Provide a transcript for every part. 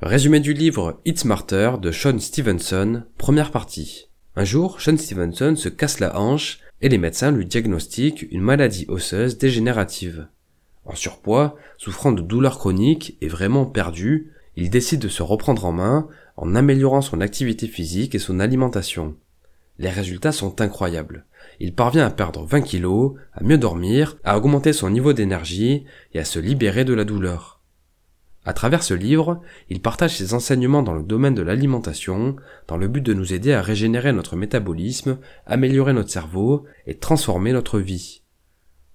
Résumé du livre It's Smarter de Sean Stevenson, première partie. Un jour, Sean Stevenson se casse la hanche et les médecins lui diagnostiquent une maladie osseuse dégénérative. En surpoids, souffrant de douleurs chroniques et vraiment perdu, il décide de se reprendre en main en améliorant son activité physique et son alimentation. Les résultats sont incroyables. Il parvient à perdre 20 kilos, à mieux dormir, à augmenter son niveau d'énergie et à se libérer de la douleur. À travers ce livre, il partage ses enseignements dans le domaine de l'alimentation, dans le but de nous aider à régénérer notre métabolisme, améliorer notre cerveau et transformer notre vie.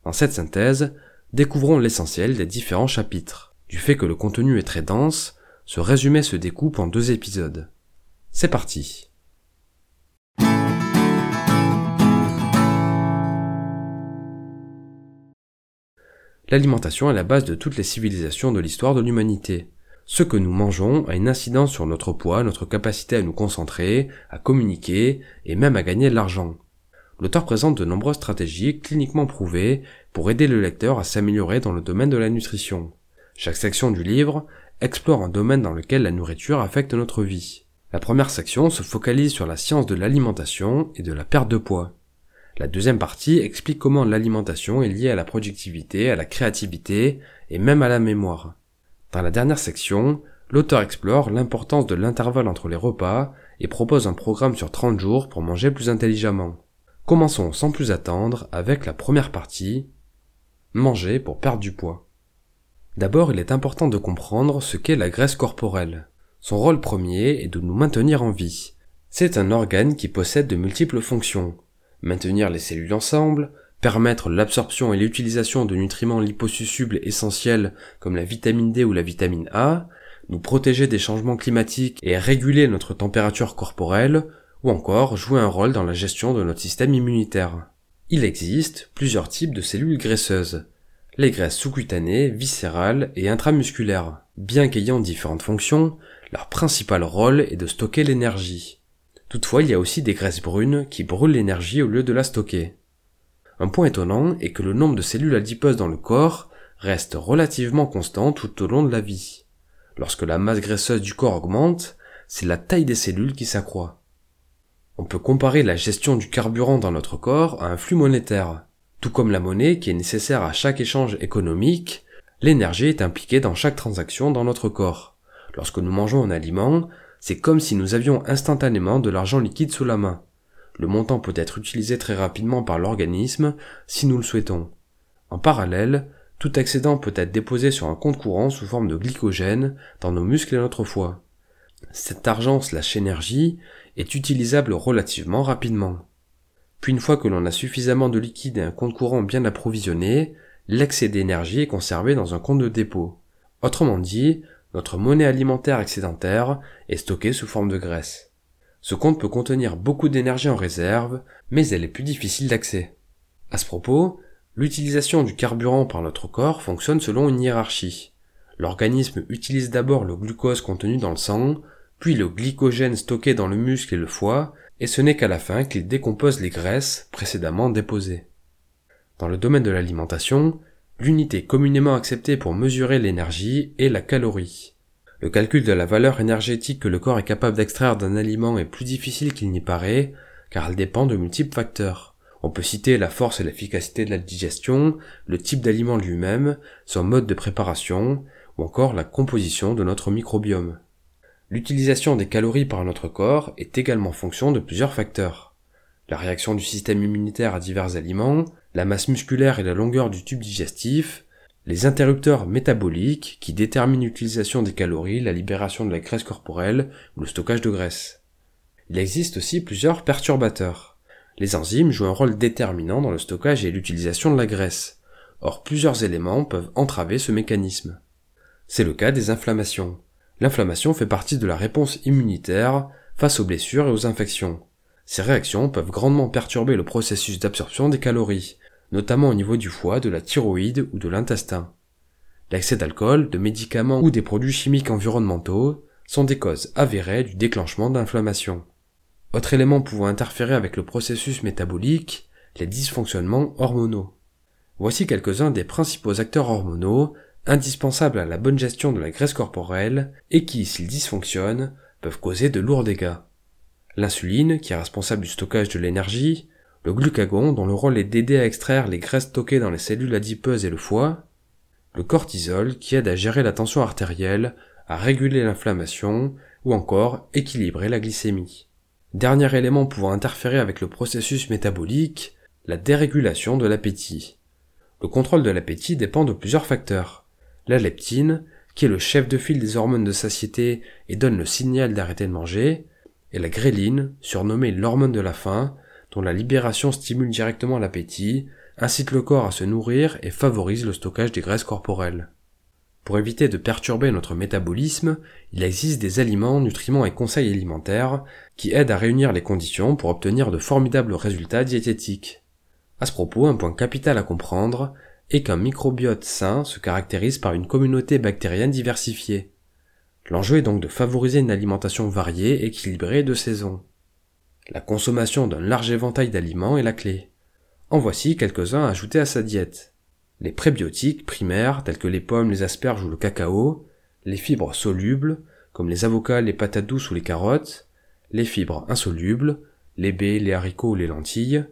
Dans cette synthèse, découvrons l'essentiel des différents chapitres. Du fait que le contenu est très dense, ce résumé se découpe en deux épisodes. C'est parti. L'alimentation est la base de toutes les civilisations de l'histoire de l'humanité. Ce que nous mangeons a une incidence sur notre poids, notre capacité à nous concentrer, à communiquer et même à gagner de l'argent. L'auteur présente de nombreuses stratégies cliniquement prouvées pour aider le lecteur à s'améliorer dans le domaine de la nutrition. Chaque section du livre explore un domaine dans lequel la nourriture affecte notre vie. La première section se focalise sur la science de l'alimentation et de la perte de poids. La deuxième partie explique comment l'alimentation est liée à la productivité, à la créativité et même à la mémoire. Dans la dernière section, l'auteur explore l'importance de l'intervalle entre les repas et propose un programme sur 30 jours pour manger plus intelligemment. Commençons sans plus attendre avec la première partie, manger pour perdre du poids. D'abord, il est important de comprendre ce qu'est la graisse corporelle. Son rôle premier est de nous maintenir en vie. C'est un organe qui possède de multiples fonctions, maintenir les cellules ensemble, permettre l'absorption et l'utilisation de nutriments liposucibles essentiels comme la vitamine D ou la vitamine A, nous protéger des changements climatiques et réguler notre température corporelle, ou encore jouer un rôle dans la gestion de notre système immunitaire. Il existe plusieurs types de cellules graisseuses. Les graisses sous-cutanées, viscérales et intramusculaires. Bien qu'ayant différentes fonctions, leur principal rôle est de stocker l'énergie. Toutefois, il y a aussi des graisses brunes qui brûlent l'énergie au lieu de la stocker. Un point étonnant est que le nombre de cellules adipeuses dans le corps reste relativement constant tout au long de la vie. Lorsque la masse graisseuse du corps augmente, c'est la taille des cellules qui s'accroît. On peut comparer la gestion du carburant dans notre corps à un flux monétaire. Tout comme la monnaie qui est nécessaire à chaque échange économique, l'énergie est impliquée dans chaque transaction dans notre corps. Lorsque nous mangeons un aliment, c'est comme si nous avions instantanément de l'argent liquide sous la main. Le montant peut être utilisé très rapidement par l'organisme si nous le souhaitons. En parallèle, tout excédent peut être déposé sur un compte courant sous forme de glycogène dans nos muscles et notre foie. Cet argent slash énergie est utilisable relativement rapidement. Puis une fois que l'on a suffisamment de liquide et un compte courant bien approvisionné, l'excès d'énergie est conservé dans un compte de dépôt. Autrement dit, notre monnaie alimentaire excédentaire est stockée sous forme de graisse. Ce compte peut contenir beaucoup d'énergie en réserve, mais elle est plus difficile d'accès. À ce propos, l'utilisation du carburant par notre corps fonctionne selon une hiérarchie. L'organisme utilise d'abord le glucose contenu dans le sang, puis le glycogène stocké dans le muscle et le foie, et ce n'est qu'à la fin qu'il décompose les graisses précédemment déposées. Dans le domaine de l'alimentation, L'unité communément acceptée pour mesurer l'énergie est la calorie. Le calcul de la valeur énergétique que le corps est capable d'extraire d'un aliment est plus difficile qu'il n'y paraît, car elle dépend de multiples facteurs. On peut citer la force et l'efficacité de la digestion, le type d'aliment lui-même, son mode de préparation, ou encore la composition de notre microbiome. L'utilisation des calories par notre corps est également fonction de plusieurs facteurs. La réaction du système immunitaire à divers aliments, la masse musculaire et la longueur du tube digestif, les interrupteurs métaboliques qui déterminent l'utilisation des calories, la libération de la graisse corporelle ou le stockage de graisse. Il existe aussi plusieurs perturbateurs. Les enzymes jouent un rôle déterminant dans le stockage et l'utilisation de la graisse. Or, plusieurs éléments peuvent entraver ce mécanisme. C'est le cas des inflammations. L'inflammation fait partie de la réponse immunitaire face aux blessures et aux infections. Ces réactions peuvent grandement perturber le processus d'absorption des calories, notamment au niveau du foie, de la thyroïde ou de l'intestin. L'excès d'alcool, de médicaments ou des produits chimiques environnementaux sont des causes avérées du déclenchement d'inflammation. Autre élément pouvant interférer avec le processus métabolique, les dysfonctionnements hormonaux. Voici quelques-uns des principaux acteurs hormonaux indispensables à la bonne gestion de la graisse corporelle et qui, s'ils dysfonctionnent, peuvent causer de lourds dégâts. L'insuline, qui est responsable du stockage de l'énergie, le glucagon, dont le rôle est d'aider à extraire les graisses stockées dans les cellules adipeuses et le foie, le cortisol, qui aide à gérer la tension artérielle, à réguler l'inflammation, ou encore équilibrer la glycémie. Dernier élément pouvant interférer avec le processus métabolique, la dérégulation de l'appétit. Le contrôle de l'appétit dépend de plusieurs facteurs. La leptine, qui est le chef de file des hormones de satiété et donne le signal d'arrêter de manger, et la gréline, surnommée l'hormone de la faim, dont la libération stimule directement l'appétit, incite le corps à se nourrir et favorise le stockage des graisses corporelles. Pour éviter de perturber notre métabolisme, il existe des aliments, nutriments et conseils alimentaires qui aident à réunir les conditions pour obtenir de formidables résultats diététiques. À ce propos, un point capital à comprendre est qu'un microbiote sain se caractérise par une communauté bactérienne diversifiée. L'enjeu est donc de favoriser une alimentation variée, équilibrée et de saison. La consommation d'un large éventail d'aliments est la clé. En voici quelques-uns à ajouter à sa diète. Les prébiotiques primaires tels que les pommes, les asperges ou le cacao, les fibres solubles comme les avocats, les patates douces ou les carottes, les fibres insolubles, les baies, les haricots ou les lentilles,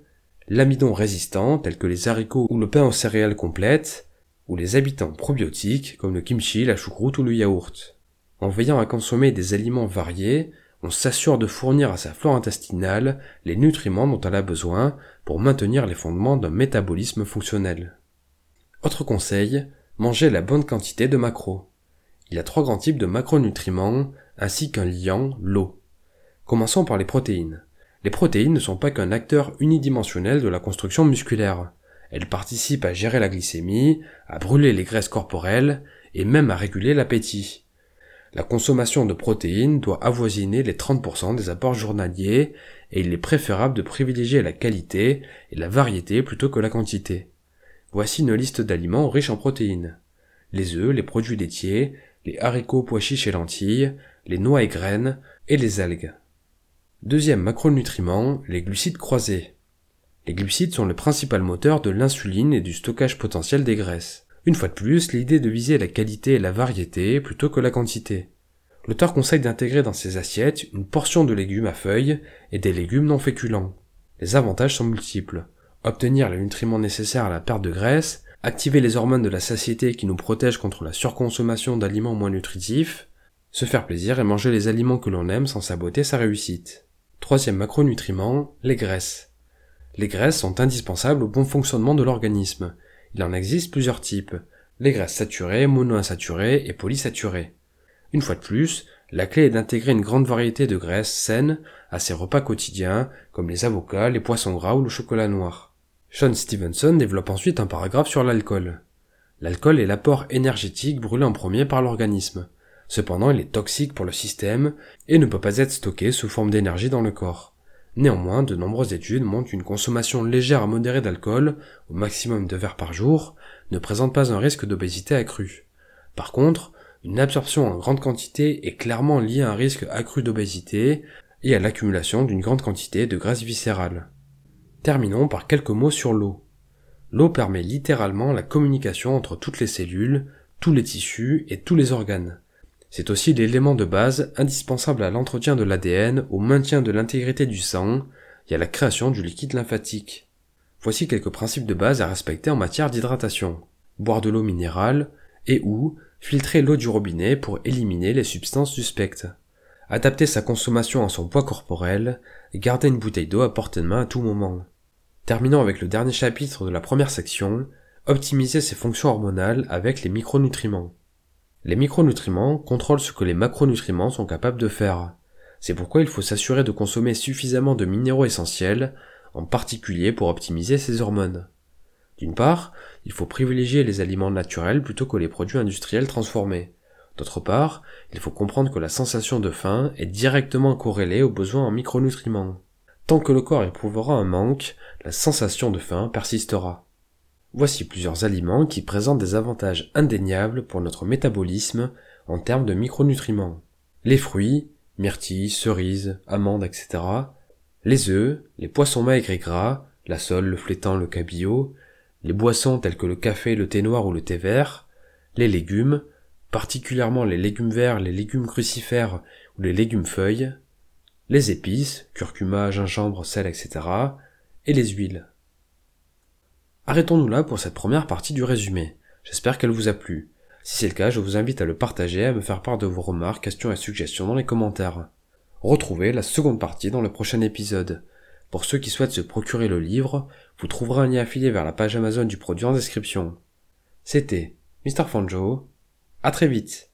l'amidon résistant tels que les haricots ou le pain aux céréales complètes, ou les habitants probiotiques comme le kimchi, la choucroute ou le yaourt. En veillant à consommer des aliments variés, on s'assure de fournir à sa flore intestinale les nutriments dont elle a besoin pour maintenir les fondements d'un métabolisme fonctionnel. Autre conseil, mangez la bonne quantité de macros. Il y a trois grands types de macronutriments, ainsi qu'un liant, l'eau. Commençons par les protéines. Les protéines ne sont pas qu'un acteur unidimensionnel de la construction musculaire. Elles participent à gérer la glycémie, à brûler les graisses corporelles et même à réguler l'appétit. La consommation de protéines doit avoisiner les 30% des apports journaliers et il est préférable de privilégier la qualité et la variété plutôt que la quantité. Voici une liste d'aliments riches en protéines. Les œufs, les produits laitiers, les haricots, pois chiches et lentilles, les noix et graines et les algues. Deuxième macronutriment, les glucides croisés. Les glucides sont le principal moteur de l'insuline et du stockage potentiel des graisses. Une fois de plus, l'idée de viser la qualité et la variété plutôt que la quantité. L'auteur conseille d'intégrer dans ses assiettes une portion de légumes à feuilles et des légumes non féculents. Les avantages sont multiples. Obtenir les nutriments nécessaires à la perte de graisse, activer les hormones de la satiété qui nous protègent contre la surconsommation d'aliments moins nutritifs, se faire plaisir et manger les aliments que l'on aime sans saboter sa réussite. Troisième macronutriment, les graisses. Les graisses sont indispensables au bon fonctionnement de l'organisme. Il en existe plusieurs types, les graisses saturées, monoinsaturées et polysaturées. Une fois de plus, la clé est d'intégrer une grande variété de graisses saines à ses repas quotidiens, comme les avocats, les poissons gras ou le chocolat noir. Sean Stevenson développe ensuite un paragraphe sur l'alcool. L'alcool est l'apport énergétique brûlé en premier par l'organisme. Cependant, il est toxique pour le système et ne peut pas être stocké sous forme d'énergie dans le corps. Néanmoins, de nombreuses études montrent qu'une consommation légère à modérée d'alcool, au maximum de verres par jour, ne présente pas un risque d'obésité accrue. Par contre, une absorption en grande quantité est clairement liée à un risque accru d'obésité et à l'accumulation d'une grande quantité de graisse viscérale. Terminons par quelques mots sur l'eau. L'eau permet littéralement la communication entre toutes les cellules, tous les tissus et tous les organes. C'est aussi l'élément de base indispensable à l'entretien de l'ADN, au maintien de l'intégrité du sang et à la création du liquide lymphatique. Voici quelques principes de base à respecter en matière d'hydratation. Boire de l'eau minérale et ou filtrer l'eau du robinet pour éliminer les substances suspectes. Adapter sa consommation à son poids corporel et garder une bouteille d'eau à portée de main à tout moment. Terminons avec le dernier chapitre de la première section, optimiser ses fonctions hormonales avec les micronutriments. Les micronutriments contrôlent ce que les macronutriments sont capables de faire. C'est pourquoi il faut s'assurer de consommer suffisamment de minéraux essentiels, en particulier pour optimiser ses hormones. D'une part, il faut privilégier les aliments naturels plutôt que les produits industriels transformés. D'autre part, il faut comprendre que la sensation de faim est directement corrélée aux besoins en micronutriments. Tant que le corps éprouvera un manque, la sensation de faim persistera. Voici plusieurs aliments qui présentent des avantages indéniables pour notre métabolisme en termes de micronutriments. Les fruits, myrtilles, cerises, amandes, etc. Les œufs, les poissons maigres et gras, la sole, le flétan, le cabillaud, les boissons telles que le café, le thé noir ou le thé vert, les légumes, particulièrement les légumes verts, les légumes crucifères ou les légumes feuilles, les épices, curcuma, gingembre, sel, etc., et les huiles. Arrêtons-nous là pour cette première partie du résumé. J'espère qu'elle vous a plu. Si c'est le cas, je vous invite à le partager et à me faire part de vos remarques, questions et suggestions dans les commentaires. Retrouvez la seconde partie dans le prochain épisode. Pour ceux qui souhaitent se procurer le livre, vous trouverez un lien affilié vers la page Amazon du produit en description. C'était Mr. Fanjo. À très vite.